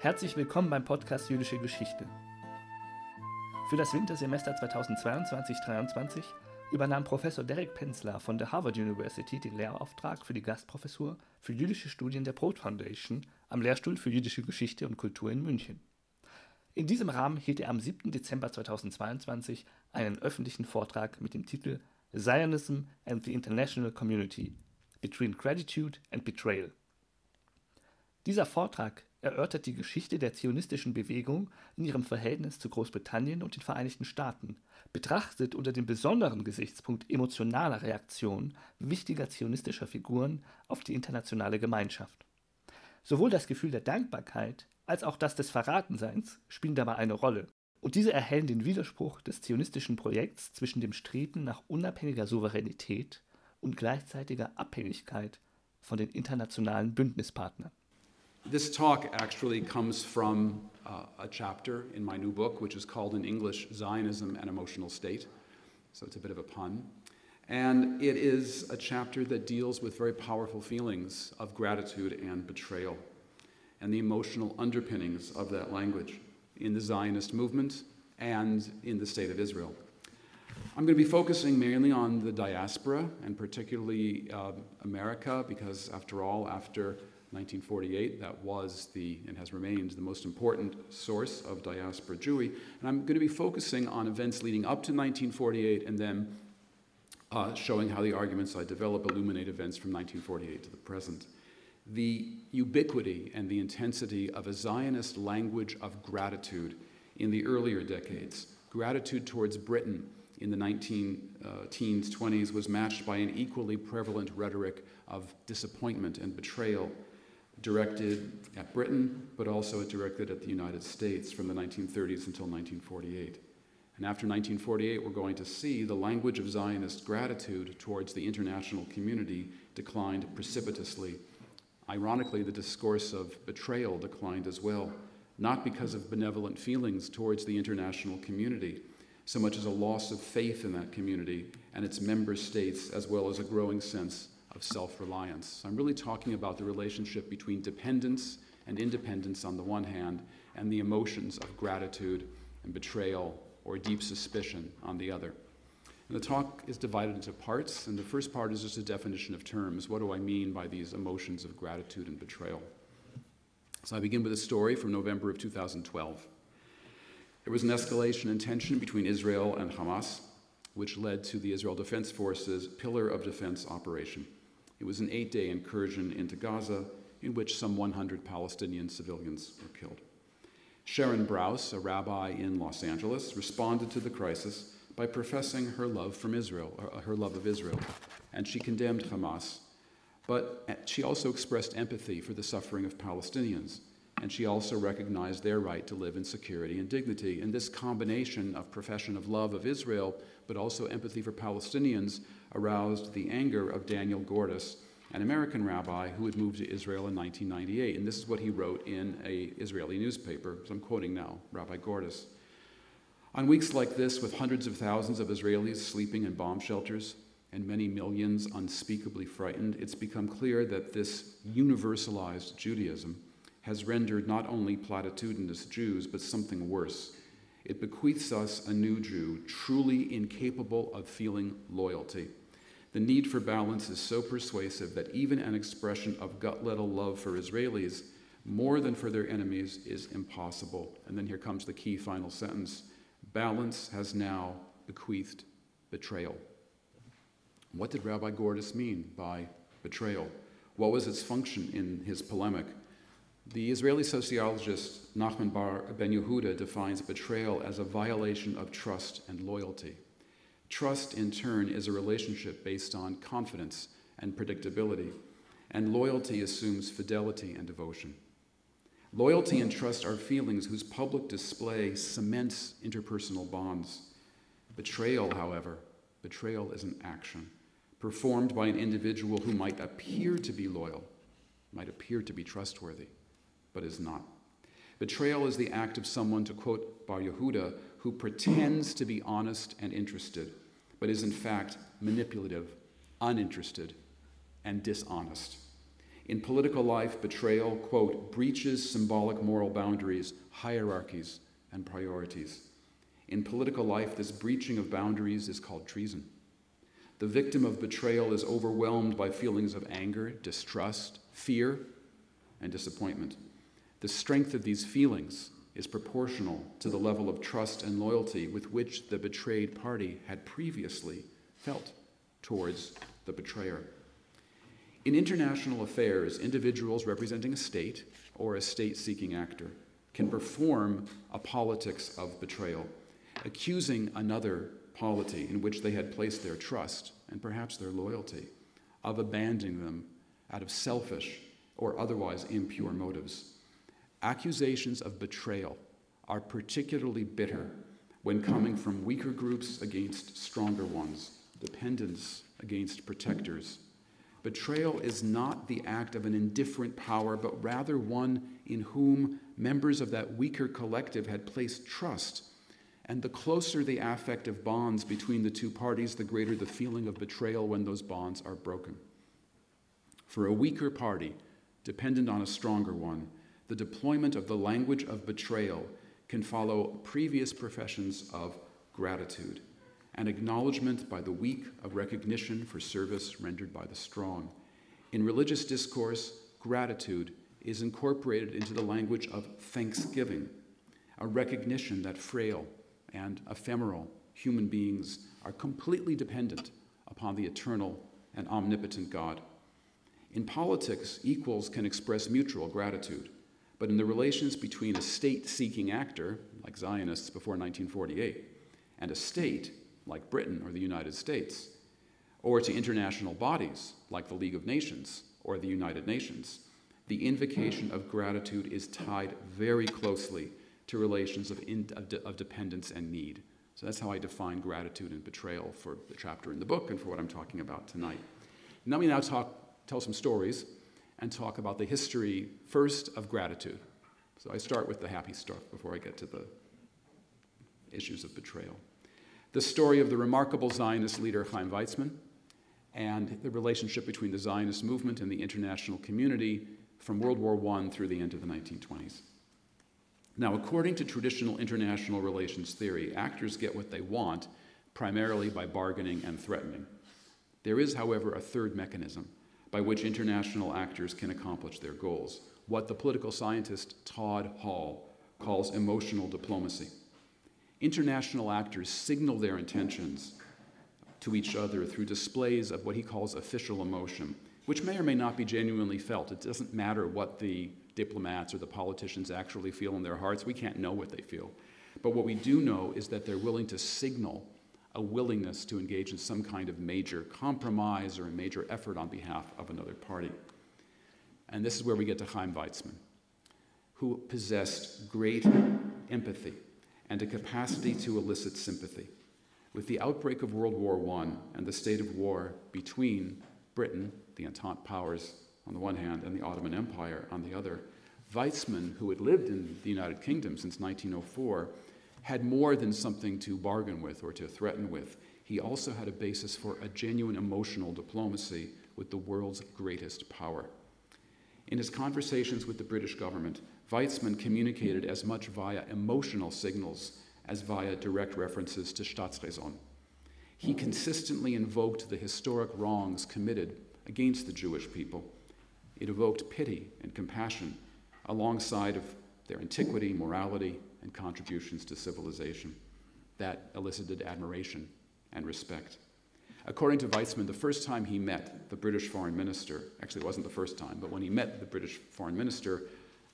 Herzlich willkommen beim Podcast Jüdische Geschichte. Für das Wintersemester 2022-23 übernahm Professor Derek Penzler von der Harvard University den Lehrauftrag für die Gastprofessur für jüdische Studien der Broad Foundation am Lehrstuhl für jüdische Geschichte und Kultur in München. In diesem Rahmen hielt er am 7. Dezember 2022 einen öffentlichen Vortrag mit dem Titel Zionism and the International Community Between Gratitude and Betrayal. Dieser Vortrag erörtert die Geschichte der zionistischen Bewegung in ihrem Verhältnis zu Großbritannien und den Vereinigten Staaten, betrachtet unter dem besonderen Gesichtspunkt emotionaler Reaktionen wichtiger zionistischer Figuren auf die internationale Gemeinschaft. Sowohl das Gefühl der Dankbarkeit als auch das des Verratenseins spielen dabei eine Rolle, und diese erhellen den Widerspruch des zionistischen Projekts zwischen dem Streben nach unabhängiger Souveränität und gleichzeitiger Abhängigkeit von den internationalen Bündnispartnern. This talk actually comes from uh, a chapter in my new book, which is called in English Zionism and Emotional State. So it's a bit of a pun. And it is a chapter that deals with very powerful feelings of gratitude and betrayal and the emotional underpinnings of that language in the Zionist movement and in the state of Israel. I'm going to be focusing mainly on the diaspora and particularly uh, America because, after all, after 1948. That was the, and has remained, the most important source of diaspora Jewry. And I'm going to be focusing on events leading up to 1948 and then uh, showing how the arguments I develop illuminate events from 1948 to the present. The ubiquity and the intensity of a Zionist language of gratitude in the earlier decades, gratitude towards Britain in the 19 uh, teens, 20s, was matched by an equally prevalent rhetoric of disappointment and betrayal directed at Britain, but also directed at the United States from the 1930s until 1948. And after 1948, we're going to see the language of Zionist gratitude towards the international community declined precipitously. Ironically, the discourse of betrayal declined as well, not because of benevolent feelings towards the international community, so much as a loss of faith in that community and its member states, as well as a growing sense of self reliance. I'm really talking about the relationship between dependence and independence on the one hand, and the emotions of gratitude and betrayal or deep suspicion on the other. And the talk is divided into parts, and the first part is just a definition of terms. What do I mean by these emotions of gratitude and betrayal? So I begin with a story from November of 2012. There was an escalation in tension between Israel and Hamas, which led to the Israel Defense Forces Pillar of Defense operation. It was an eight day incursion into Gaza in which some 100 Palestinian civilians were killed. Sharon Brous, a rabbi in Los Angeles, responded to the crisis by professing her love from Israel, uh, her love of Israel, and she condemned Hamas. But she also expressed empathy for the suffering of Palestinians, and she also recognized their right to live in security and dignity. And this combination of profession of love of Israel, but also empathy for Palestinians, aroused the anger of Daniel Gordis, an American rabbi who had moved to Israel in 1998. And this is what he wrote in a Israeli newspaper. So I'm quoting now, Rabbi Gordis. On weeks like this, with hundreds of thousands of Israelis sleeping in bomb shelters and many millions unspeakably frightened, it's become clear that this universalized Judaism has rendered not only platitudinous Jews, but something worse. It bequeaths us a new Jew, truly incapable of feeling loyalty the need for balance is so persuasive that even an expression of gut level love for Israelis, more than for their enemies, is impossible. And then here comes the key final sentence balance has now bequeathed betrayal. What did Rabbi Gordis mean by betrayal? What was its function in his polemic? The Israeli sociologist Nachman Bar Ben Yehuda defines betrayal as a violation of trust and loyalty. Trust, in turn, is a relationship based on confidence and predictability, and loyalty assumes fidelity and devotion. Loyalty and trust are feelings whose public display cements interpersonal bonds. Betrayal, however, betrayal is an action performed by an individual who might appear to be loyal, might appear to be trustworthy, but is not. Betrayal is the act of someone, to quote Bar Yehuda, who pretends to be honest and interested, but is in fact manipulative, uninterested, and dishonest. In political life, betrayal, quote, breaches symbolic moral boundaries, hierarchies, and priorities. In political life, this breaching of boundaries is called treason. The victim of betrayal is overwhelmed by feelings of anger, distrust, fear, and disappointment. The strength of these feelings is proportional to the level of trust and loyalty with which the betrayed party had previously felt towards the betrayer. In international affairs, individuals representing a state or a state seeking actor can perform a politics of betrayal, accusing another polity in which they had placed their trust and perhaps their loyalty of abandoning them out of selfish or otherwise impure motives. Accusations of betrayal are particularly bitter when coming from weaker groups against stronger ones, dependents against protectors. Betrayal is not the act of an indifferent power, but rather one in whom members of that weaker collective had placed trust. And the closer the affective bonds between the two parties, the greater the feeling of betrayal when those bonds are broken. For a weaker party, dependent on a stronger one, the deployment of the language of betrayal can follow previous professions of gratitude, an acknowledgement by the weak of recognition for service rendered by the strong. In religious discourse, gratitude is incorporated into the language of thanksgiving, a recognition that frail and ephemeral human beings are completely dependent upon the eternal and omnipotent God. In politics, equals can express mutual gratitude. But in the relations between a state seeking actor, like Zionists before 1948, and a state, like Britain or the United States, or to international bodies, like the League of Nations or the United Nations, the invocation of gratitude is tied very closely to relations of, in, of, de, of, dependence and need. So that's how I define gratitude and betrayal for the chapter in the book and for what I'm talking about tonight. Now, let me now talk, tell some stories and talk about the history first of gratitude. So I start with the happy stuff before I get to the issues of betrayal. The story of the remarkable Zionist leader Chaim Weizmann and the relationship between the Zionist movement and the international community from World War I through the end of the 1920s. Now, according to traditional international relations theory, actors get what they want primarily by bargaining and threatening. There is, however, a third mechanism by which international actors can accomplish their goals, what the political scientist Todd Hall calls emotional diplomacy. International actors signal their intentions to each other through displays of what he calls official emotion, which may or may not be genuinely felt. It doesn't matter what the diplomats or the politicians actually feel in their hearts. We can't know what they feel. But what we do know is that they're willing to signal a willingness to engage in some kind of major compromise or a major effort on behalf of another party. And this is where we get to Chaim Weizmann, who possessed great empathy and a capacity to elicit sympathy. With the outbreak of World War I and the state of war between Britain, the Entente powers on the one hand, and the Ottoman Empire on the other, Weizmann, who had lived in the United Kingdom since 1904, had more than something to bargain with or to threaten with. He also had a basis for a genuine emotional diplomacy with the world's greatest power. In his conversations with the British government, Weizmann communicated as much via emotional signals as via direct references to Staatsräson. He consistently invoked the historic wrongs committed against the Jewish people. It evoked pity and compassion alongside of their antiquity, morality, and contributions to civilization. That elicited admiration and respect. According to Weizmann, the first time he met the British foreign minister, actually, it wasn't the first time, but when he met the British foreign minister,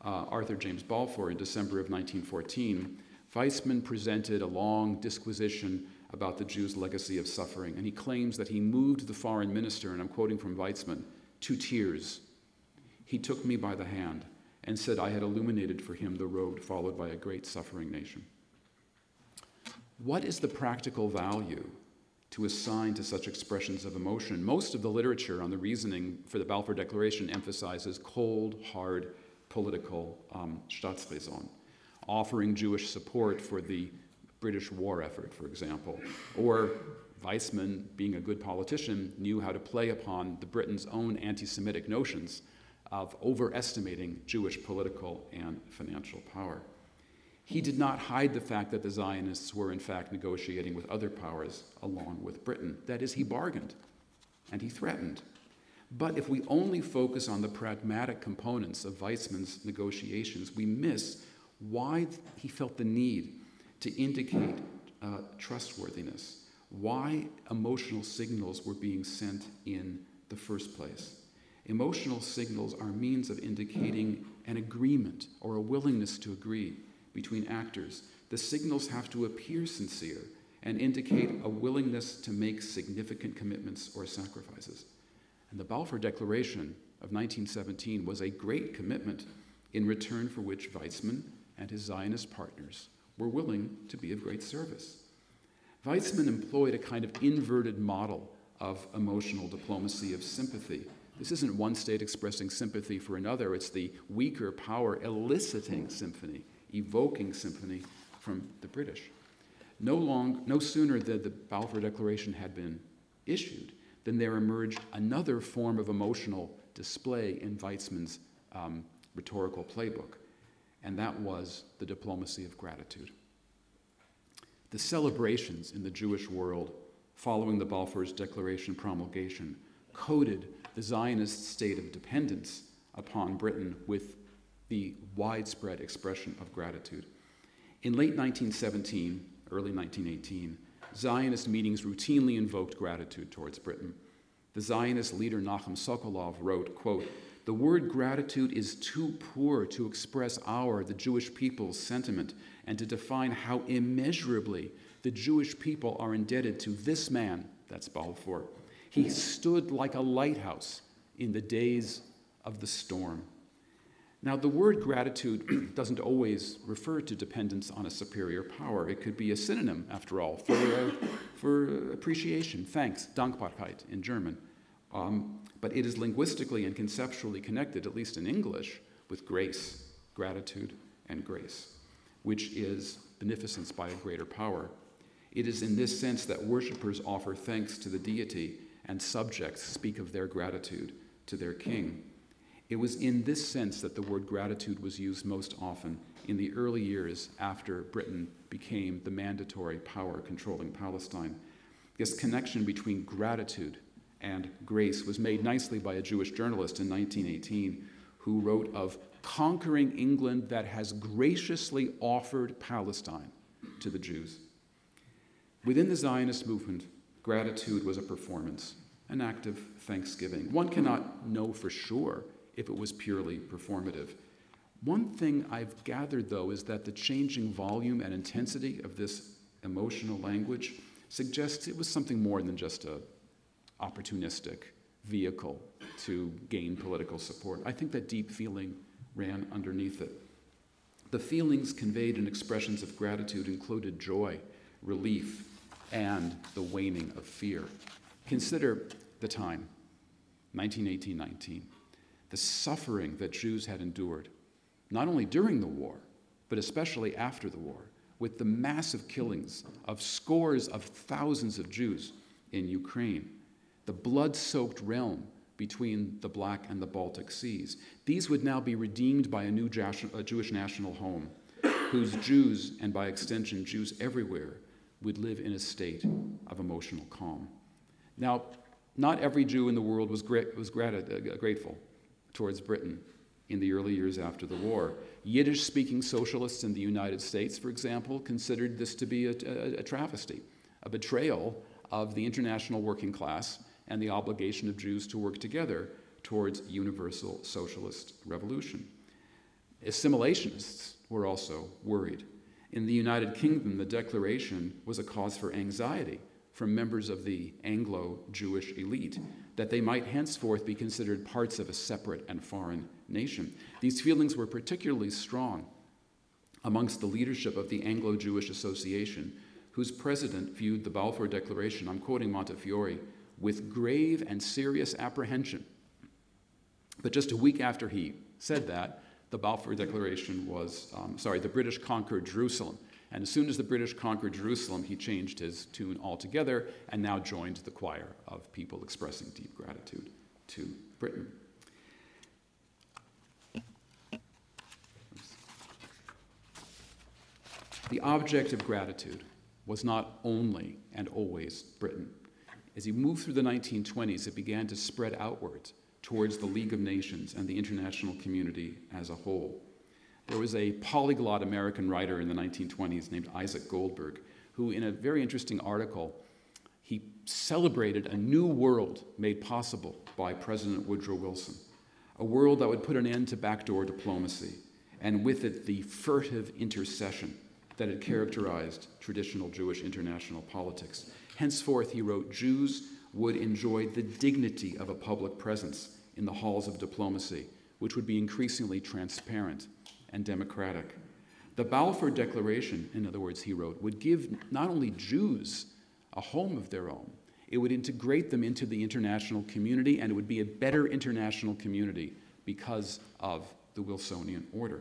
uh, Arthur James Balfour, in December of 1914, Weizmann presented a long disquisition about the Jews' legacy of suffering, and he claims that he moved the foreign minister, and I'm quoting from Weizmann, to tears. He took me by the hand and said I had illuminated for him the road followed by a great suffering nation. What is the practical value to assign to such expressions of emotion? Most of the literature on the reasoning for the Balfour Declaration emphasizes cold, hard political um, offering Jewish support for the British war effort, for example, or Weizmann, being a good politician, knew how to play upon the Britain's own anti Semitic notions of overestimating Jewish political and financial power. He did not hide the fact that the Zionists were, in fact, negotiating with other powers along with Britain. That is, he bargained and he threatened. But if we only focus on the pragmatic components of Weizmann's negotiations, we miss why he felt the need to indicate uh, trustworthiness, why emotional signals were being sent in the first place. Emotional signals are means of indicating an agreement or a willingness to agree between actors. The signals have to appear sincere and indicate a willingness to make significant commitments or sacrifices. And the Balfour Declaration of 1917 was a great commitment in return for which Weizmann and his Zionist partners were willing to be of great service. Weizmann employed a kind of inverted model of emotional diplomacy of sympathy. This isn't one state expressing sympathy for another, it's the weaker power eliciting sympathy, evoking sympathy from the British. No, long, no sooner than the Balfour Declaration had been issued than there emerged another form of emotional display in Weizmann's um, rhetorical playbook, and that was the diplomacy of gratitude. The celebrations in the Jewish world following the Balfour's Declaration promulgation coded the Zionist state of dependence upon Britain with the widespread expression of gratitude. In late 1917, early 1918, Zionist meetings routinely invoked gratitude towards Britain. The Zionist leader Nachum Sokolov wrote, quote, the word gratitude is too poor to express our, the Jewish people's, sentiment and to define how immeasurably the Jewish people are indebted to this man, that's Balfour. He stood like a lighthouse in the days of the storm. Now, the word gratitude doesn't always refer to dependence on a superior power. It could be a synonym, after all, for, uh, for appreciation, thanks, Dankbarkeit in German. Um, but it is linguistically and conceptually connected, at least in English, with grace, gratitude, and grace, which is beneficence by a greater power. It is in this sense that worshippers offer thanks to the deity and subjects speak of their gratitude to their king. It was in this sense that the word gratitude was used most often in the early years after Britain became the mandatory power controlling Palestine. This connection between gratitude and grace was made nicely by a Jewish journalist in 1918 who wrote of conquering England that has graciously offered Palestine to the Jews. Within the Zionist movement, gratitude was a performance, an act of thanksgiving. One cannot know for sure if it was purely performative. One thing I've gathered, though, is that the changing volume and intensity of this emotional language suggests it was something more than just a opportunistic vehicle to gain political support. I think that deep feeling ran underneath it. The feelings conveyed in expressions of gratitude included joy, relief, and the waning of fear. Consider the time, 1918 19 the suffering that Jews had endured, not only during the war, but especially after the war, with the massive killings of scores of thousands of Jews in Ukraine, the blood soaked realm between the Black and the Baltic Seas. These would now be redeemed by a new Jewish national home, whose Jews, and by extension Jews everywhere, would live in a state of emotional calm. Now, not every Jew in the world was, was grat- uh, grateful towards Britain in the early years after the war. Yiddish speaking socialists in the United States, for example, considered this to be a, a, a, travesty, a betrayal of the international working class and the obligation of Jews to work together towards universal socialist revolution. Assimilationists were also worried. In the United Kingdom, the declaration was a cause for anxiety from members of the Anglo Jewish elite that they might henceforth be considered parts of a separate and foreign nation. These feelings were particularly strong amongst the leadership of the Anglo Jewish Association, whose president viewed the Balfour Declaration, I'm quoting Montefiore, with grave and serious apprehension. But just a week after he said that, the Balfour Declaration was, um, sorry, the British conquered Jerusalem. And as soon as the British conquered Jerusalem, he changed his tune altogether and now joined the choir of people expressing deep gratitude to Britain. The object of gratitude was not only and always Britain. As he moved through the 1920s, it began to spread outwards towards the League of Nations and the international community as a whole. There was a polyglot American writer in the 1920s named Isaac Goldberg, who, in a very interesting article, he celebrated a new world made possible by President Woodrow Wilson, a world that would put an end to backdoor diplomacy, and with it the furtive intercession that had characterized traditional Jewish international politics. Henceforth, he wrote, Jews would enjoy the dignity of a public presence in the halls of diplomacy, which would be increasingly transparent and democratic. The Balfour Declaration, in other words, he wrote, would give not only Jews a home of their own, it would integrate them into the international community, and it would be a better international community because of the Wilsonian order.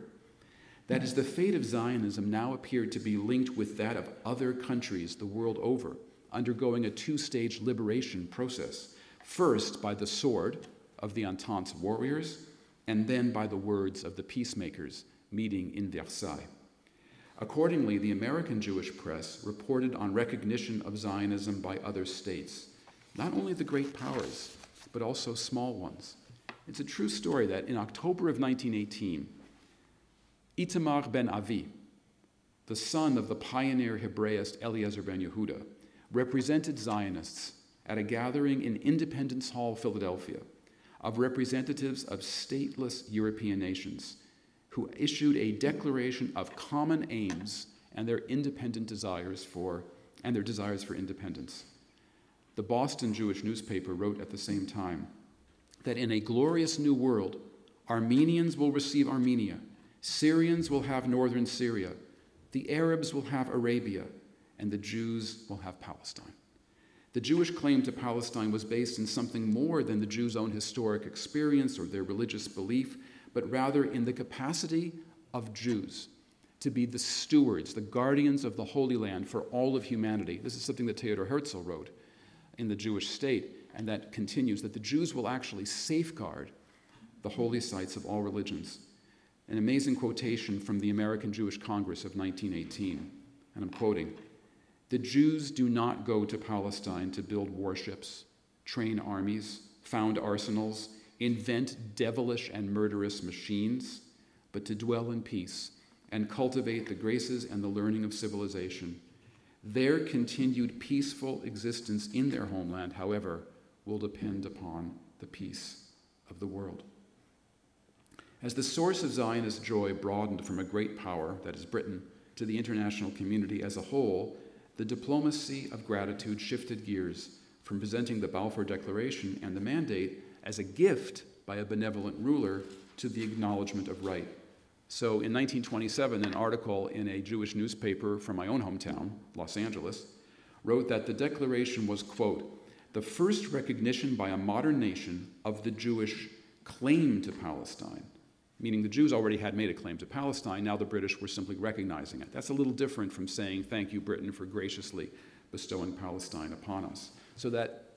That is, the fate of Zionism now appeared to be linked with that of other countries the world over, undergoing a two stage liberation process. First, by the sword of the Entente's warriors, and then by the words of the peacemakers meeting in Versailles. Accordingly, the American Jewish press reported on recognition of Zionism by other states, not only the great powers, but also small ones. It's a true story that in October of 1918, Itamar ben Avi, the son of the pioneer Hebraist Eliezer ben Yehuda, represented Zionists at a gathering in Independence Hall, Philadelphia, of representatives of stateless European nations who issued a declaration of common aims and their independent desires for and their desires for independence. The Boston Jewish newspaper wrote at the same time that in a glorious new world, Armenians will receive Armenia Syrians will have northern Syria, the Arabs will have Arabia, and the Jews will have Palestine. The Jewish claim to Palestine was based in something more than the Jews' own historic experience or their religious belief, but rather in the capacity of Jews to be the stewards, the guardians of the Holy Land for all of humanity. This is something that Theodor Herzl wrote in The Jewish State, and that continues that the Jews will actually safeguard the holy sites of all religions an amazing quotation from the American Jewish Congress of 1918, and I'm quoting The Jews do not go to Palestine to build warships, train armies, found arsenals, invent devilish and murderous machines, but to dwell in peace and cultivate the graces and the learning of civilization. Their continued peaceful existence in their homeland, however, will depend upon the peace of the world. As the source of Zionist joy broadened from a great power, that is Britain, to the international community as a whole, the diplomacy of gratitude shifted gears from presenting the Balfour Declaration and the mandate as a gift by a benevolent ruler to the acknowledgement of right. So in 1927, an article in a Jewish newspaper from my own hometown, Los Angeles, wrote that the declaration was, quote, the first recognition by a modern nation of the Jewish claim to Palestine meaning the Jews already had made a claim to Palestine, now the British were simply recognizing it. That's a little different from saying, Thank you, Britain, for graciously bestowing Palestine upon us. So that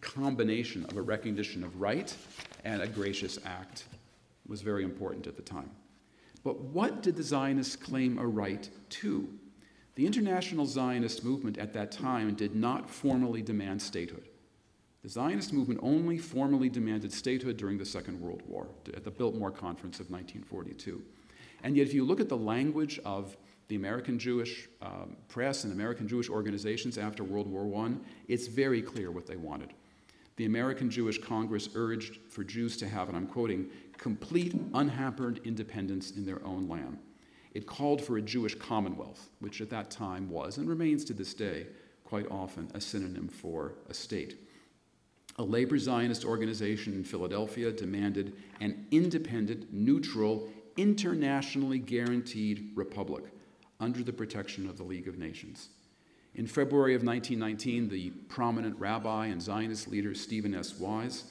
combination of a recognition of right and a gracious act was very important at the time. But what did the Zionists claim a right to? The international Zionist movement at that time did not formally demand statehood. The Zionist movement only formally demanded statehood during the Second World War, at the Biltmore Conference of 1942. And yet, if you look at the language of the American Jewish um, press and American Jewish organizations after World War I, it's very clear what they wanted. The American Jewish Congress urged for Jews to have, and I'm quoting, complete, unhampered independence in their own land. It called for a Jewish commonwealth, which at that time was, and remains to this day, quite often a synonym for a state. A labor Zionist organization in Philadelphia demanded an independent, neutral, internationally guaranteed republic under the protection of the League of Nations. In February of 1919, the prominent rabbi and Zionist leader Stephen S. Wise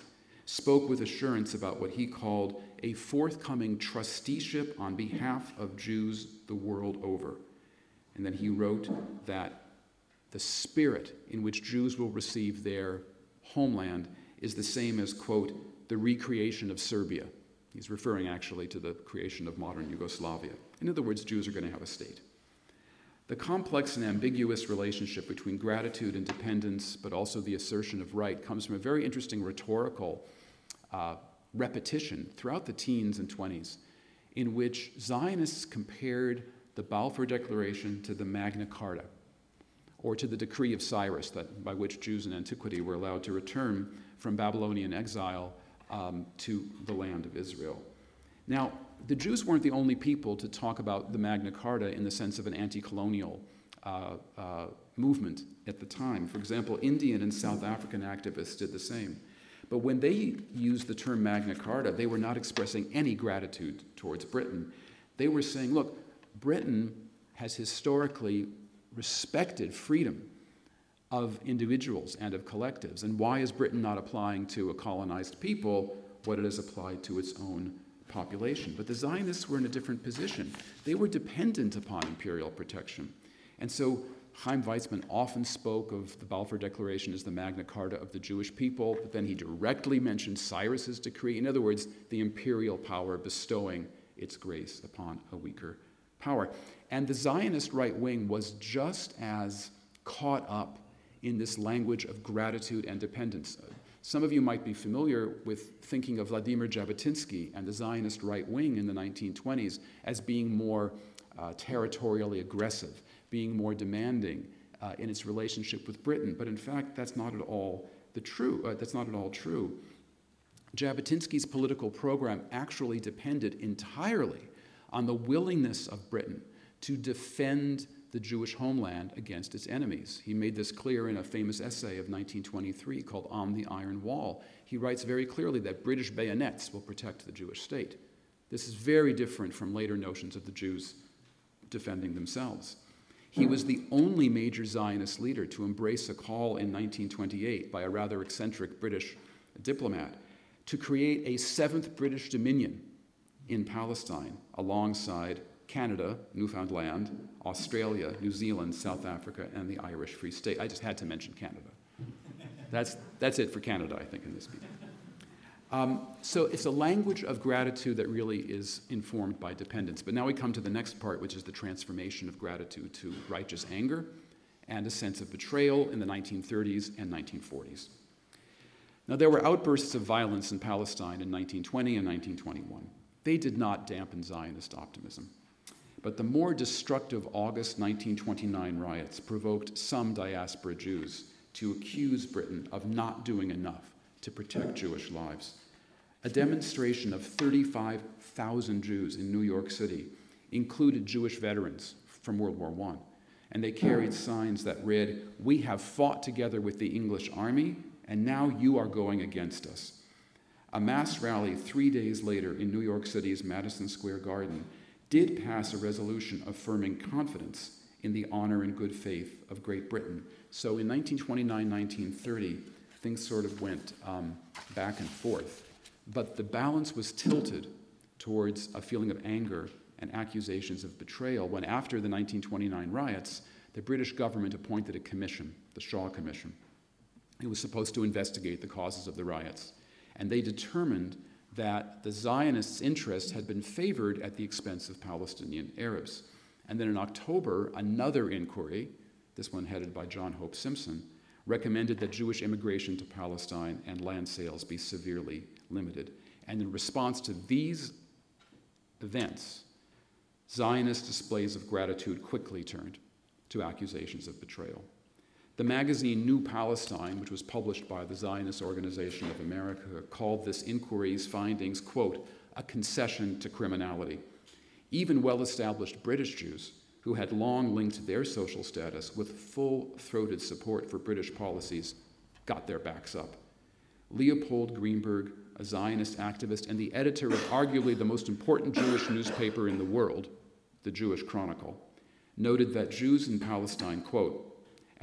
spoke with assurance about what he called a forthcoming trusteeship on behalf of Jews the world over. And then he wrote that the spirit in which Jews will receive their homeland is the same as, quote, the recreation of Serbia. He's referring actually to the creation of modern Yugoslavia. In other words, Jews are going to have a state. The complex and ambiguous relationship between gratitude and dependence, but also the assertion of right, comes from a very interesting rhetorical uh, repetition throughout the teens and 20s, in which Zionists compared the Balfour Declaration to the Magna Carta, or to the decree of Cyrus, that, by which Jews in antiquity were allowed to return from Babylonian exile um, to the land of Israel. Now, the Jews weren't the only people to talk about the Magna Carta in the sense of an anti colonial uh, uh, movement at the time. For example, Indian and South African activists did the same. But when they used the term Magna Carta, they were not expressing any gratitude towards Britain. They were saying, look, Britain has historically respected freedom of individuals and of collectives. And why is Britain not applying to a colonized people what it has applied to its own population? But the Zionists were in a different position. They were dependent upon imperial protection. And so Chaim Weizmann often spoke of the Balfour Declaration as the Magna Carta of the Jewish people, but then he directly mentioned Cyrus's decree. In other words, the imperial power bestowing its grace upon a weaker power. And the Zionist right wing was just as caught up in this language of gratitude and dependence. Some of you might be familiar with thinking of Vladimir Jabotinsky and the Zionist right wing in the 1920s as being more uh, territorially aggressive, being more demanding uh, in its relationship with Britain. But in fact, that's not at all the true. Uh, that's not at all true. Jabotinsky's political program actually depended entirely on the willingness of Britain to defend the Jewish homeland against its enemies. He made this clear in a famous essay of 1923 called On the Iron Wall. He writes very clearly that British bayonets will protect the Jewish state. This is very different from later notions of the Jews defending themselves. He was the only major Zionist leader to embrace a call in 1928 by a rather eccentric British diplomat to create a seventh British Dominion in Palestine alongside Canada, Newfoundland, Australia, New Zealand, South Africa, and the Irish Free State. I just had to mention Canada. That's, that's it for Canada, I think, in this speech. Um, so it's a language of gratitude that really is informed by dependence. But now we come to the next part, which is the transformation of gratitude to righteous anger and a sense of betrayal in the 1930s and 1940s. Now, there were outbursts of violence in Palestine in 1920 and 1921. They did not dampen Zionist optimism. But the more destructive August 1929 riots provoked some diaspora Jews to accuse Britain of not doing enough to protect Jewish lives. A demonstration of 35,000 Jews in New York City included Jewish veterans from World War I, and they carried signs that read, We have fought together with the English army, and now you are going against us. A mass rally three days later in New York City's Madison Square Garden did pass a resolution affirming confidence in the honor and good faith of Great Britain. So in 1929 1930, things sort of went um, back and forth. But the balance was tilted towards a feeling of anger and accusations of betrayal when, after the 1929 riots, the British government appointed a commission, the Shaw Commission. It was supposed to investigate the causes of the riots. And they determined that the Zionists' interest had been favored at the expense of Palestinian Arabs. And then in October, another inquiry, this one headed by John Hope Simpson, recommended that Jewish immigration to Palestine and land sales be severely limited. And in response to these events, Zionist displays of gratitude quickly turned to accusations of betrayal. The magazine New Palestine, which was published by the Zionist Organization of America, called this inquiry's findings, quote, a concession to criminality. Even well established British Jews, who had long linked their social status with full throated support for British policies, got their backs up. Leopold Greenberg, a Zionist activist and the editor of arguably the most important Jewish newspaper in the world, the Jewish Chronicle, noted that Jews in Palestine, quote,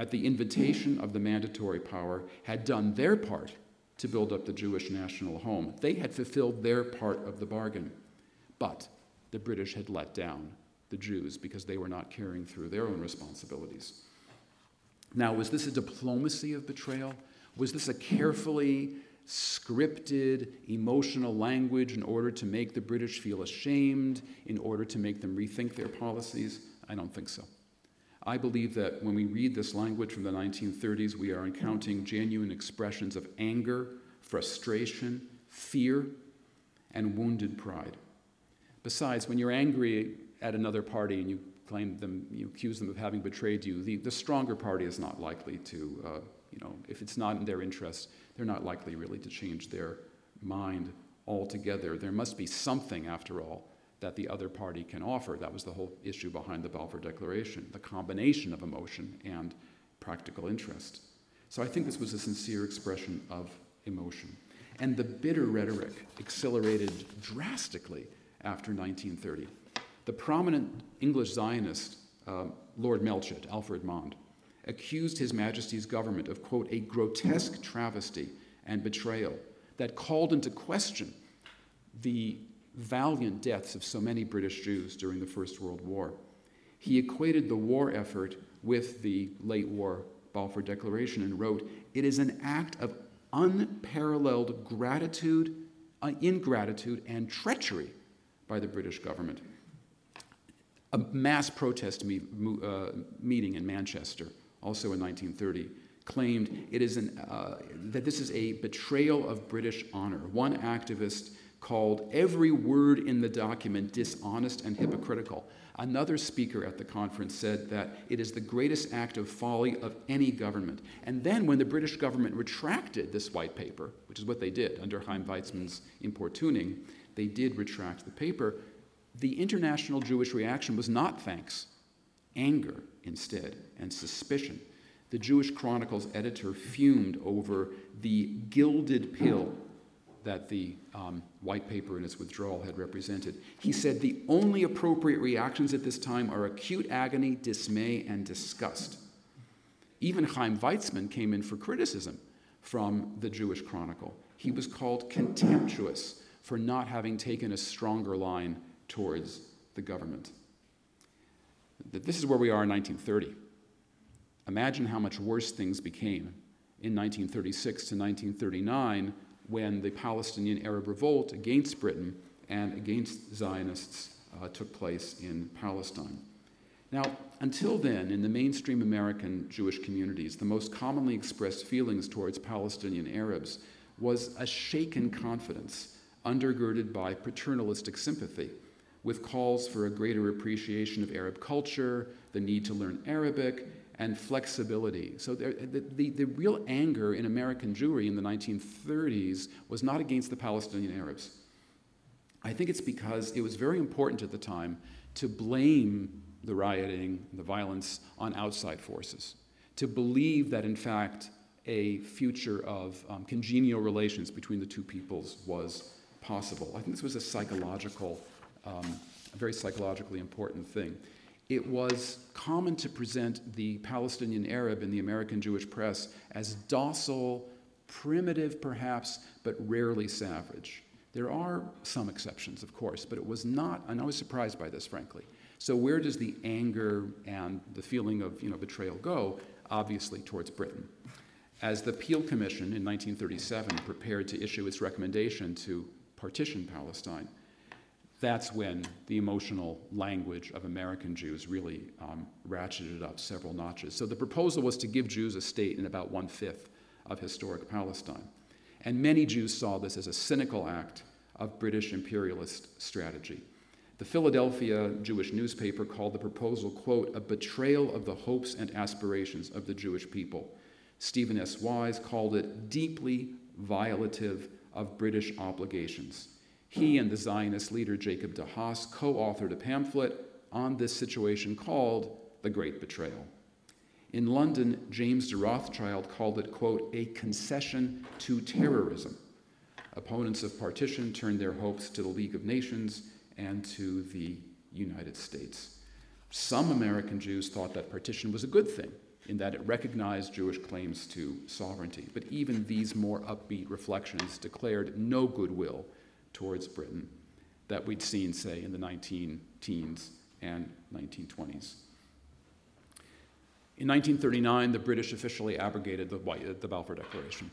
at the invitation of the mandatory power, had done their part to build up the Jewish national home. They had fulfilled their part of the bargain. But the British had let down the Jews because they were not carrying through their own responsibilities. Now, was this a diplomacy of betrayal? Was this a carefully scripted emotional language in order to make the British feel ashamed, in order to make them rethink their policies? I don't think so. I believe that when we read this language from the 1930s, we are encountering genuine expressions of anger, frustration, fear, and wounded pride. Besides, when you're angry at another party and you claim them, you accuse them of having betrayed you, the, the stronger party is not likely to, uh, you know, if it's not in their interest, they're not likely really to change their mind altogether. There must be something, after all, that the other party can offer. That was the whole issue behind the Balfour Declaration the combination of emotion and practical interest. So I think this was a sincere expression of emotion. And the bitter rhetoric accelerated drastically after 1930. The prominent English Zionist, uh, Lord Melchett, Alfred Mond, accused His Majesty's government of, quote, a grotesque travesty and betrayal that called into question the valiant deaths of so many British Jews during the First World War. He equated the war effort with the late war Balfour Declaration and wrote, It is an act of unparalleled gratitude, uh, ingratitude, and treachery by the British government. A mass protest me, uh, meeting in Manchester, also in 1930, claimed it is an, uh, that this is a betrayal of British honor. One activist called every word in the document dishonest and hypocritical. Another speaker at the conference said that it is the greatest act of folly of any government. And then, when the British government retracted this white paper, which is what they did under Chaim Weizmann's importuning, they did retract the paper. The international Jewish reaction was not thanks, anger instead, and suspicion. The Jewish Chronicle's editor fumed over the gilded pill that the um, white paper and its withdrawal had represented. He said the only appropriate reactions at this time are acute agony, dismay, and disgust. Even Chaim Weizmann came in for criticism from the Jewish Chronicle. He was called contemptuous for not having taken a stronger line towards the government. This is where we are in 1930. Imagine how much worse things became in 1936 to 1939 when the Palestinian Arab revolt against Britain and against Zionists uh, took place in Palestine. Now, until then, in the mainstream American Jewish communities, the most commonly expressed feelings towards Palestinian Arabs was a shaken confidence undergirded by paternalistic sympathy, with calls for a greater appreciation of Arab culture, the need to learn Arabic, and flexibility. So there, the, the, the, real anger in American Jewry in the 1930s was not against the Palestinian Arabs. I think it's because it was very important at the time to blame the rioting, the violence on outside forces, to believe that in fact a future of um, congenial relations between the two peoples was possible. I think this was a psychological, um, a very psychologically important thing it was common to present the Palestinian Arab in the American Jewish press as docile, primitive perhaps, but rarely savage. There are some exceptions, of course, but it was not, and I was surprised by this, frankly. So, where does the anger and the feeling of you know, betrayal go? Obviously, towards Britain. As the Peel Commission in 1937 prepared to issue its recommendation to partition Palestine, that's when the emotional language of American Jews really um, ratcheted up several notches. So the proposal was to give Jews a state in about one fifth of historic Palestine. And many Jews saw this as a cynical act of British imperialist strategy. The Philadelphia Jewish newspaper called the proposal, quote, a betrayal of the hopes and aspirations of the Jewish people. Stephen S. Wise called it deeply violative of British obligations. He and the Zionist leader Jacob de Haas co authored a pamphlet on this situation called The Great Betrayal. In London, James de Rothschild called it, quote, a concession to terrorism. Opponents of partition turned their hopes to the League of Nations and to the United States. Some American Jews thought that partition was a good thing in that it recognized Jewish claims to sovereignty. But even these more upbeat reflections declared no goodwill towards Britain that we'd seen, say, in the 19 teens and 1920s. In 1939, the British officially abrogated the, White, the Balfour Declaration.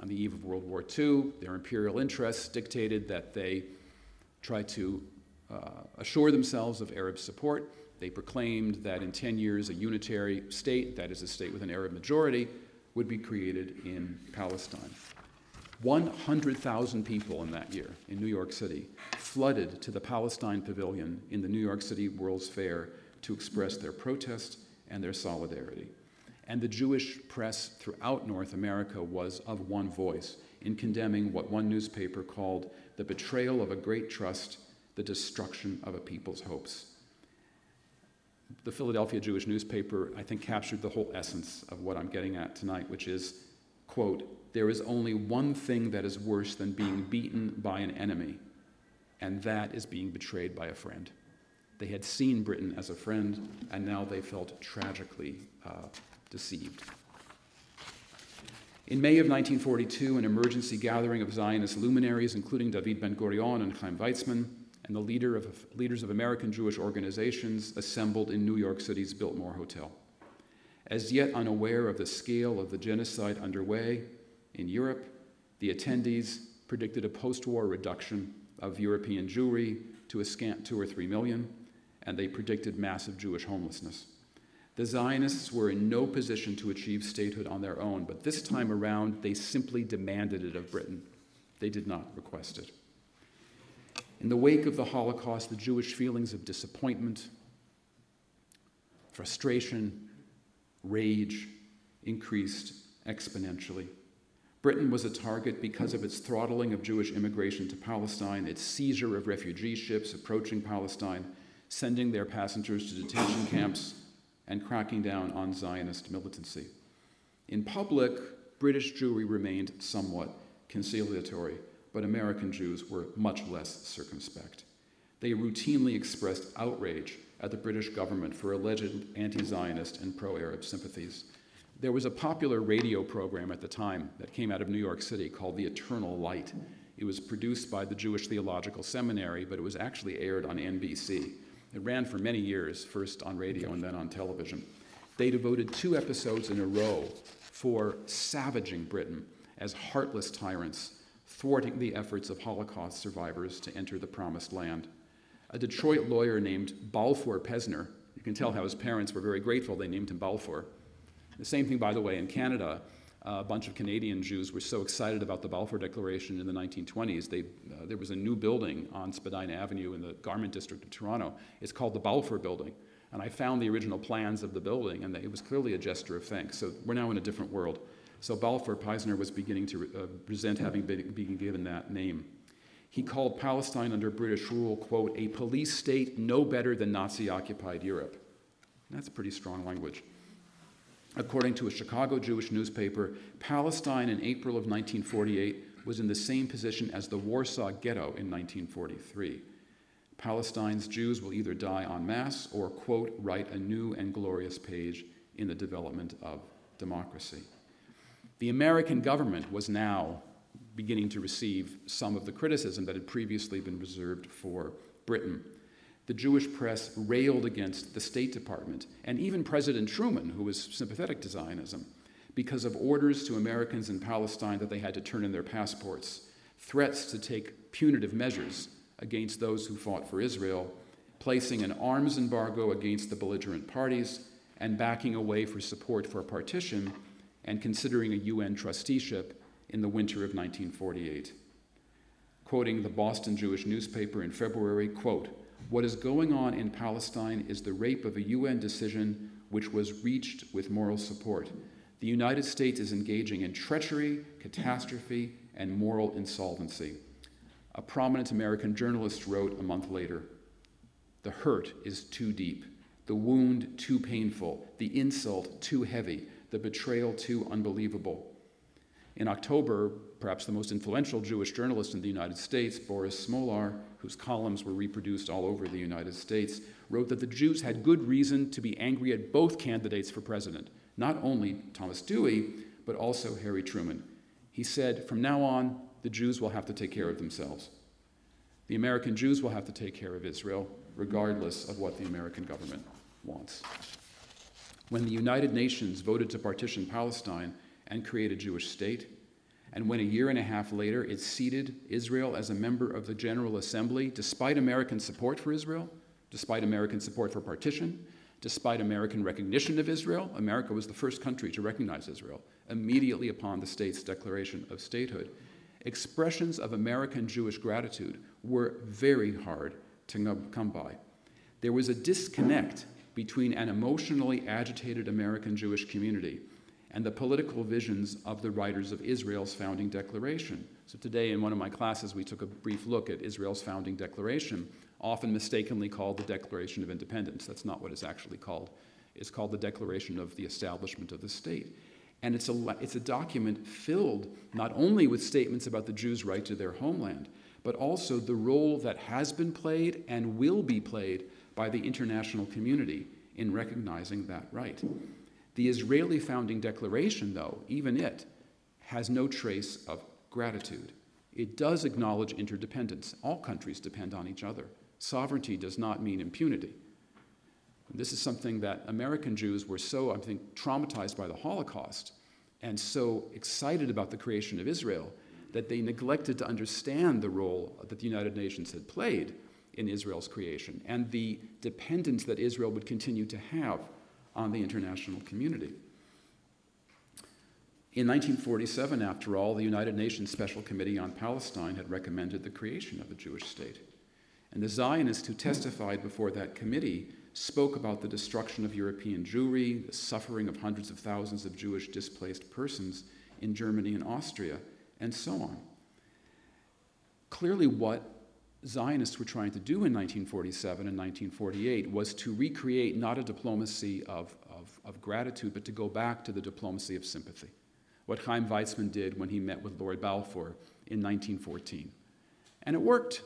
On the eve of World War II, their imperial interests dictated that they try to uh, assure themselves of Arab support They proclaimed that in 10 years, a unitary state, that is, a state with an Arab majority, would be created in Palestine. 100,000 people in that year in New York City flooded to the Palestine Pavilion in the New York City World's Fair to express their protest and their solidarity. And the Jewish press throughout North America was of one voice in condemning what one newspaper called the betrayal of a great trust, the destruction of a people's hopes. The Philadelphia Jewish newspaper, I think, captured the whole essence of what I'm getting at tonight, which is, quote, there is only one thing that is worse than being beaten by an enemy, and that is being betrayed by a friend. They had seen Britain as a friend, and now they felt tragically uh, deceived. In May of 1942, an emergency gathering of Zionist luminaries, including David Ben Gurion and Chaim Weizmann, and the leader of, leaders of American Jewish organizations, assembled in New York City's Biltmore Hotel. As yet unaware of the scale of the genocide underway in Europe, the attendees predicted a post war reduction of European Jewry to a scant two or three million, and they predicted massive Jewish homelessness. The Zionists were in no position to achieve statehood on their own, but this time around they simply demanded it of Britain. They did not request it. In the wake of the Holocaust, the Jewish feelings of disappointment, frustration, rage increased exponentially. Britain was a target because of its throttling of Jewish immigration to Palestine, its seizure of refugee ships approaching Palestine, sending their passengers to detention camps, and cracking down on Zionist militancy. In public, British Jewry remained somewhat conciliatory, but American Jews were much less circumspect. They routinely expressed outrage at the British government for alleged anti Zionist and pro Arab sympathies. There was a popular radio program at the time that came out of New York City called The Eternal Light. It was produced by the Jewish Theological Seminary, but it was actually aired on NBC. It ran for many years, first on radio and then on television. They devoted two episodes in a row for savaging Britain as heartless tyrants, thwarting the efforts of Holocaust survivors to enter the Promised Land. A Detroit lawyer named Balfour Pesner, you can tell how his parents were very grateful they named him Balfour. The same thing, by the way, in Canada a bunch of Canadian Jews were so excited about the Balfour Declaration in the 1920s. They, uh, there was a new building on Spadina Avenue in the Garment District of Toronto. It's called the Balfour Building. And I found the original plans of the building, and it was clearly a gesture of thanks. So we're now in a different world. So Balfour Peisner was beginning to uh, resent having been, been given that name. He called Palestine under British rule, quote, a police state no better than Nazi occupied Europe. That's pretty strong language. According to a Chicago Jewish newspaper, Palestine in April of 1948 was in the same position as the Warsaw Ghetto in 1943. Palestine's Jews will either die en masse or, quote, write a new and glorious page in the development of democracy. The American government was now beginning to receive some of the criticism that had previously been reserved for Britain the Jewish press railed against the State Department and even President Truman, who was sympathetic to Zionism, because of orders to Americans in Palestine that they had to turn in their passports, threats to take punitive measures against those who fought for Israel, placing an arms embargo against the belligerent parties, and backing away for support for a partition and considering a UN trusteeship in the winter of 1948. Quoting the Boston Jewish newspaper in February, quote, what is going on in Palestine is the rape of a UN decision which was reached with moral support. The United States is engaging in treachery, catastrophe, and moral insolvency. A prominent American journalist wrote a month later The hurt is too deep, the wound too painful, the insult too heavy, the betrayal too unbelievable. In October, perhaps the most influential Jewish journalist in the United States, Boris Smolar, whose columns were reproduced all over the United States, wrote that the Jews had good reason to be angry at both candidates for president, not only Thomas Dewey, but also Harry Truman. He said, From now on, the Jews will have to take care of themselves. The American Jews will have to take care of Israel, regardless of what the American government wants. When the United Nations voted to partition Palestine and create a Jewish state, and when a year and a half later it seated Israel as a member of the General Assembly, despite American support for Israel, Despite American support for partition, despite American recognition of Israel, America was the first country to recognize Israel immediately upon the state's declaration of statehood. Expressions of American Jewish gratitude were very hard to come by. There was a disconnect between an emotionally agitated American Jewish community and the political visions of the writers of Israel's founding declaration. So, today in one of my classes, we took a brief look at Israel's founding declaration, often mistakenly called the Declaration of Independence. That's not what it's actually called. It's called the Declaration of the Establishment of the State. And it's a, it's a document filled not only with statements about the Jews' right to their homeland, but also the role that has been played and will be played by the international community in recognizing that right. The Israeli founding declaration, though, even it, has no trace of gratitude. It does acknowledge interdependence. All countries depend on each other. Sovereignty does not mean impunity. This is something that American Jews were so, I think, traumatized by the Holocaust and so excited about the creation of Israel that they neglected to understand the role that the United Nations had played in Israel's creation and the dependence that Israel would continue to have on the international community. In 1947, after all, the United Nations Special Committee on Palestine had recommended the creation of a Jewish state. And the Zionists who testified before that committee spoke about the destruction of European Jewry, the suffering of hundreds of thousands of Jewish displaced persons in Germany and Austria, and so on. Clearly, what Zionists were trying to do in 1947 and 1948 was to recreate not a diplomacy of, of, of, gratitude, but to go back to the diplomacy of sympathy. What Chaim Weizmann did when he met with Lord Balfour in 1914. And it worked.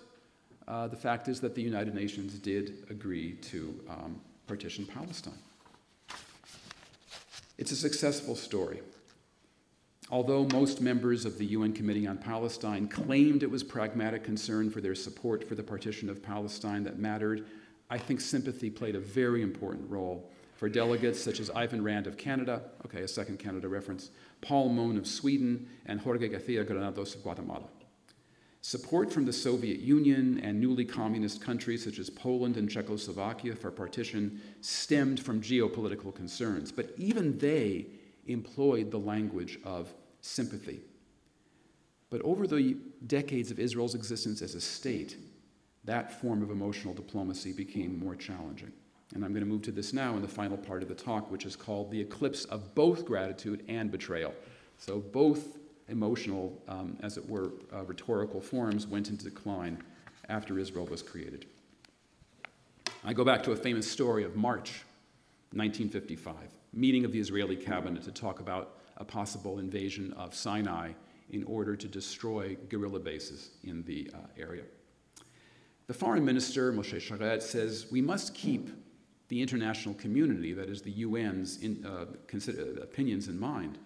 Uh, the fact is that the United Nations did agree to um, partition Palestine. It's a successful story. Although most members of the UN Committee on Palestine claimed it was pragmatic concern for their support for the partition of Palestine that mattered, I think sympathy played a very important role for delegates such as Ivan Rand of Canada, okay, a second Canada reference, Paul Mohn of Sweden, and Jorge Garcia Granados of Guatemala. Support from the Soviet Union and newly communist countries such as Poland and Czechoslovakia for partition stemmed from geopolitical concerns, but even they employed the language of sympathy. But over the decades of Israel's existence as a state, that form of emotional diplomacy became more challenging. And I'm going to move to this now in the final part of the talk, which is called the eclipse of both gratitude and betrayal. So, both emotional, um, as it were, uh, rhetorical forms went into decline after Israel was created. I go back to a famous story of March 1955 meeting of the Israeli cabinet to talk about a possible invasion of Sinai in order to destroy guerrilla bases in the uh, area. The foreign minister, Moshe Sharett, says we must keep the international community, that is the UN's in, uh, consider, opinions in mind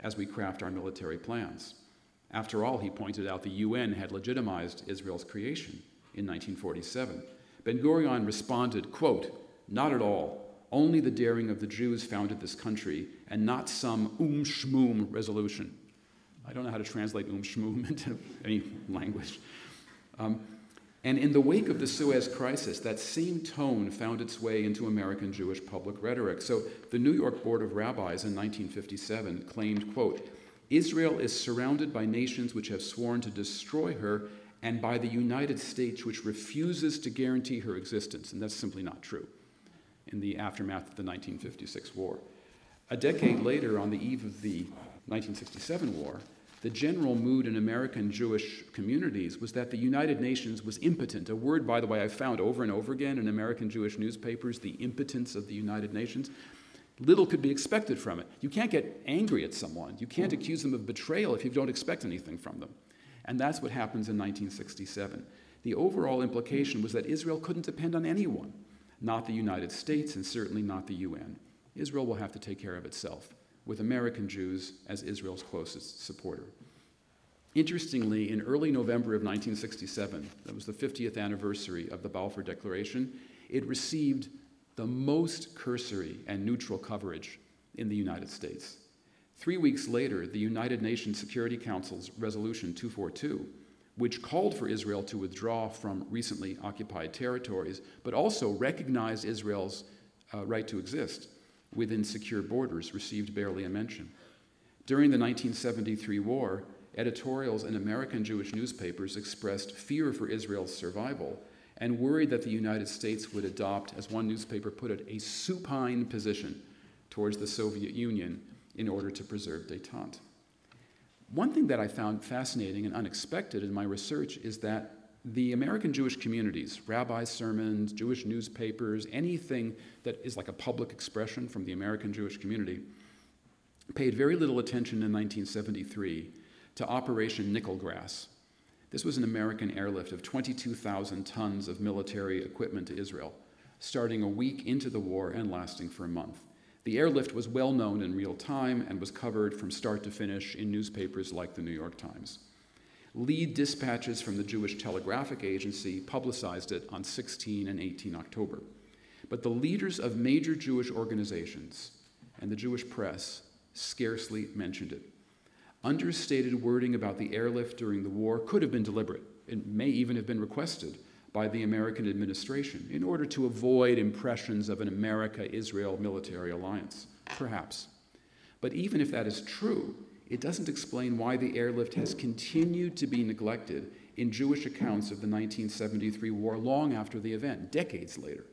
as we craft our military plans. After all, he pointed out the UN had legitimized Israel's creation in 1947. Ben Gurion responded, quote, not at all. Only the daring of the Jews founded this country, and not some um shmoom resolution. I don't know how to translate um shmoom into any language. Um, and in the wake of the Suez Crisis, that same tone found its way into American Jewish public rhetoric. So the New York Board of Rabbis in 1957 claimed, quote, Israel is surrounded by nations which have sworn to destroy her and by the United States which refuses to guarantee her existence. And that's simply not true in the aftermath of the 1956 war. A decade later, on the eve of the 1967 war, the general mood in American Jewish communities was that the United Nations was impotent. A word, by the way, I found over and over again in American Jewish newspapers the impotence of the United Nations. Little could be expected from it. You can't get angry at someone. You can't accuse them of betrayal if you don't expect anything from them. And that's what happens in 1967. The overall implication was that Israel couldn't depend on anyone not the United States, and certainly not the UN. Israel will have to take care of itself, with American Jews as Israel's closest supporter. Interestingly, in early November of 1967, that was the 50th anniversary of the Balfour Declaration, it received the most cursory and neutral coverage in the United States. Three weeks later, the United Nations Security Council's Resolution 242 which called for Israel to withdraw from recently occupied territories, but also recognized Israel's uh, right to exist within secure borders, received barely a mention. During the 1973 war, editorials in American Jewish newspapers expressed fear for Israel's survival and worried that the United States would adopt, as one newspaper put it, a supine position towards the Soviet Union in order to preserve detente. One thing that I found fascinating and unexpected in my research is that the American Jewish communities, rabbi sermons, Jewish newspapers, anything that is like a public expression from the American Jewish community, paid very little attention in 1973 to Operation Nickel Grass. This was an American airlift of 22,000 tons of military equipment to Israel, starting a week into the war and lasting for a month. The airlift was well known in real time and was covered from start to finish in newspapers like the New York Times. Lead dispatches from the Jewish Telegraphic Agency publicized it on 16 and 18 October. But the leaders of major Jewish organizations and the Jewish press scarcely mentioned it. Understated wording about the airlift during the war could have been deliberate. It may even have been requested by the American administration in order to avoid impressions of an America Israel military alliance, perhaps. But even if that is true, it doesn't explain why the airlift has continued to be neglected in Jewish accounts of the 1973 war long after the event, decades later.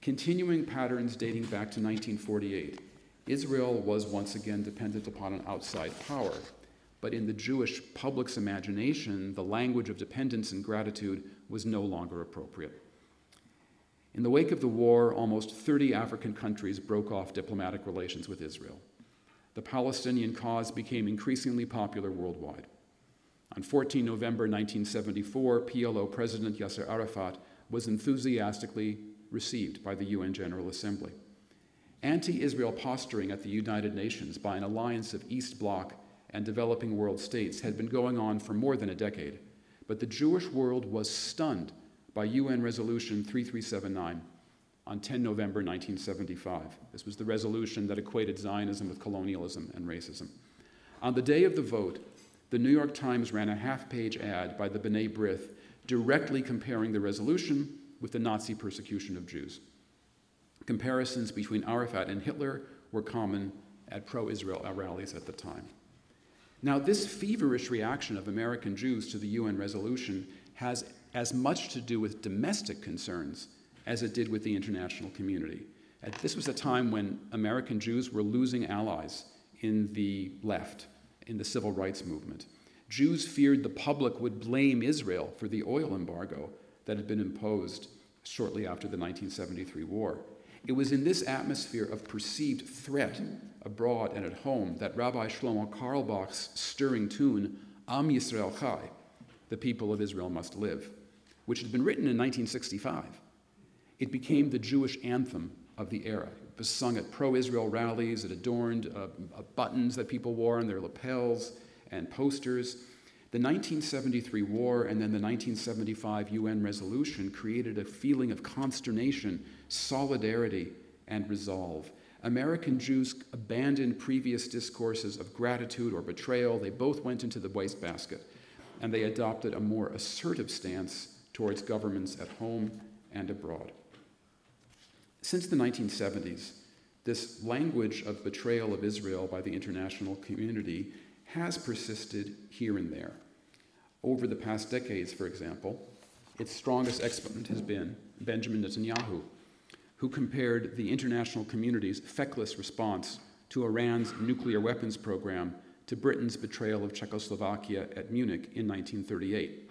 Continuing patterns dating back to 1948, Israel was once again dependent upon an outside power. But in the Jewish public's imagination, the language of dependence and gratitude was no longer appropriate. In the wake of the war, almost 30 African countries broke off diplomatic relations with Israel. The Palestinian cause became increasingly popular worldwide. On 14 November 1974, PLO President Yasser Arafat was enthusiastically received by the UN General Assembly. Anti Israel posturing at the United Nations by an alliance of East Bloc and developing world states had been going on for more than a decade. But the Jewish world was stunned by UN Resolution 3379 on 10 November 1975. This was the resolution that equated Zionism with colonialism and racism. On the day of the vote, the New York Times ran a half page ad by the B'nai B'rith directly comparing the resolution with the Nazi persecution of Jews. Comparisons between Arafat and Hitler were common at pro Israel rallies at the time. Now, this feverish reaction of American Jews to the UN resolution has as much to do with domestic concerns as it did with the international community. This was a time when American Jews were losing allies in the left, in the civil rights movement. Jews feared the public would blame Israel for the oil embargo that had been imposed shortly after the 1973 war. It was in this atmosphere of perceived threat abroad and at home that Rabbi Shlomo Carlebach's stirring tune, Am Yisrael Chai, the people of Israel must live, which had been written in 1965. It became the Jewish anthem of the era. It was sung at pro Israel rallies, it adorned uh, uh, buttons that people wore on their lapels and posters. The 1973 war and then the 1975 UN resolution created a feeling of consternation, solidarity, and resolve. American Jews abandoned previous discourses of gratitude or betrayal. They both went into the wastebasket, and they adopted a more assertive stance towards governments at home and abroad. Since the 1970s, this language of betrayal of Israel by the international community has persisted here and there. Over the past decades, for example, its strongest exponent has been Benjamin Netanyahu, who compared the international community's feckless response to Iran's nuclear weapons program to Britain's betrayal of Czechoslovakia at Munich in 1938.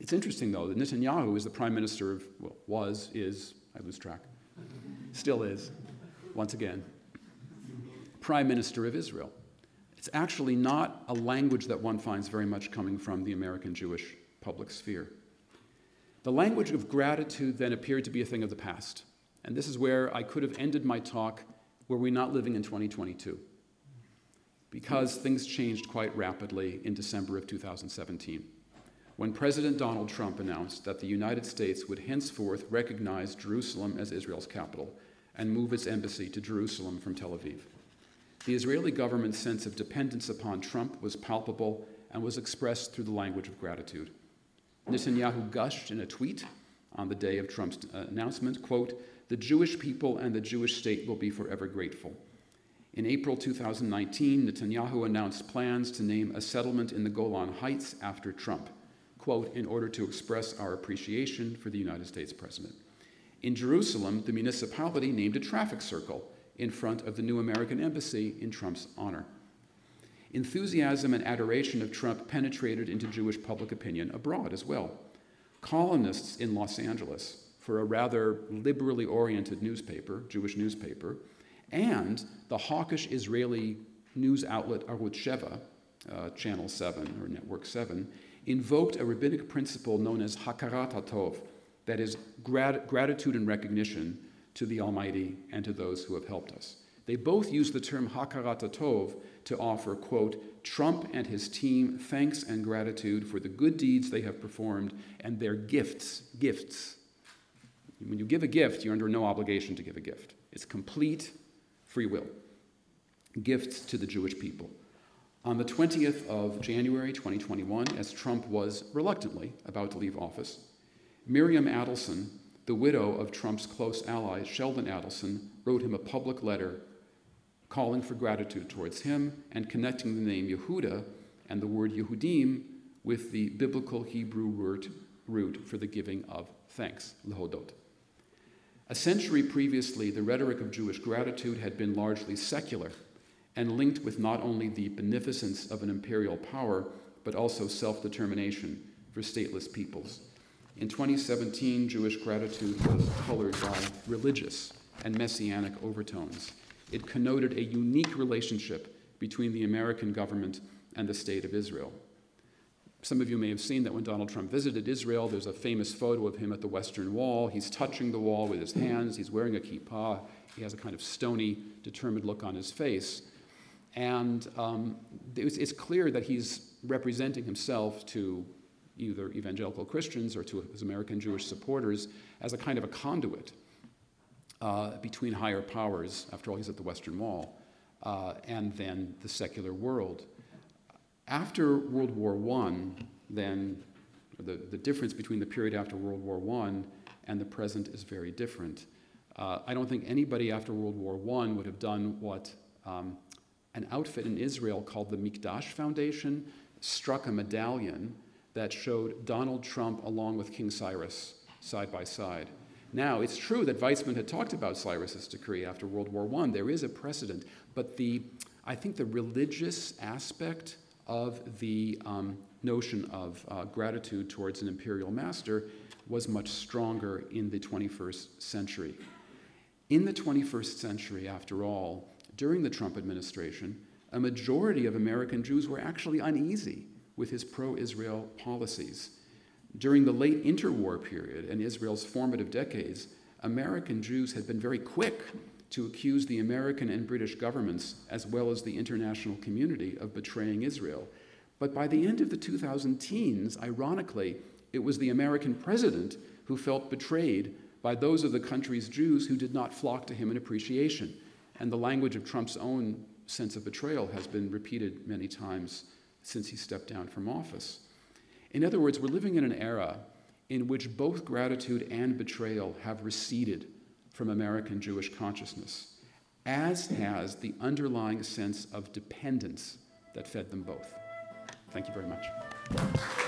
It's interesting, though, that Netanyahu is the prime minister of, well, was, is, I lose track, still is, once again, prime minister of Israel. It's actually not a language that one finds very much coming from the American Jewish public sphere. The language of gratitude then appeared to be a thing of the past. And this is where I could have ended my talk were we not living in 2022. Because things changed quite rapidly in December of 2017, when President Donald Trump announced that the United States would henceforth recognize Jerusalem as Israel's capital and move its embassy to Jerusalem from Tel Aviv. The Israeli government's sense of dependence upon Trump was palpable and was expressed through the language of gratitude. Netanyahu gushed in a tweet on the day of Trump's uh, announcement, quote, "The Jewish people and the Jewish state will be forever grateful." In April 2019, Netanyahu announced plans to name a settlement in the Golan Heights after Trump, quote, in order to express our appreciation for the United States president. In Jerusalem, the municipality named a traffic circle in front of the new American embassy in Trump's honor. Enthusiasm and adoration of Trump penetrated into Jewish public opinion abroad as well. Columnists in Los Angeles, for a rather liberally oriented newspaper, Jewish newspaper, and the hawkish Israeli news outlet Arutz Sheva, uh, Channel 7 or Network 7, invoked a rabbinic principle known as Hakarat HaTov, that is, grat- gratitude and recognition to the Almighty and to those who have helped us. They both use the term Hakarat HaTov to offer, quote, Trump and his team thanks and gratitude for the good deeds they have performed and their gifts. Gifts. When you give a gift, you're under no obligation to give a gift. It's complete free will. Gifts to the Jewish people. On the 20th of January 2021, as Trump was reluctantly about to leave office, Miriam Adelson, the widow of Trump's close ally, Sheldon Adelson, wrote him a public letter calling for gratitude towards him and connecting the name Yehuda and the word Yehudim with the biblical Hebrew root, root for the giving of thanks, lehodot. A century previously, the rhetoric of Jewish gratitude had been largely secular and linked with not only the beneficence of an imperial power, but also self determination for stateless peoples. In 2017, Jewish gratitude was colored by religious and messianic overtones. It connoted a unique relationship between the American government and the state of Israel. Some of you may have seen that when Donald Trump visited Israel, there's a famous photo of him at the Western Wall. He's touching the wall with his hands, he's wearing a kippah, he has a kind of stony, determined look on his face. And um, it's, it's clear that he's representing himself to either evangelical Christians or to his American Jewish supporters as a kind of a conduit uh, between higher powers. After all, he's at the Western Wall, uh, and then the secular world. After World War I, then the, the difference between the period after World War I and the present is very different. Uh, I don't think anybody after World War I would have done what um, an outfit in Israel called the Mikdash Foundation struck a medallion that showed Donald Trump along with King Cyrus side by side. Now, it's true that Weizmann had talked about Cyrus's decree after World War I. There is a precedent, but the, I think the religious aspect of the um, notion of uh, gratitude towards an imperial master was much stronger in the 21st century. In the 21st century, after all, during the Trump administration, a majority of American Jews were actually uneasy with his pro Israel policies. During the late interwar period and Israel's formative decades, American Jews had been very quick to accuse the American and British governments, as well as the international community, of betraying Israel. But by the end of the 2000 teens, ironically, it was the American president who felt betrayed by those of the country's Jews who did not flock to him in appreciation. And the language of Trump's own sense of betrayal has been repeated many times since he stepped down from office. In other words, we're living in an era in which both gratitude and betrayal have receded from American Jewish consciousness, as has the underlying sense of dependence that fed them both. Thank you very much.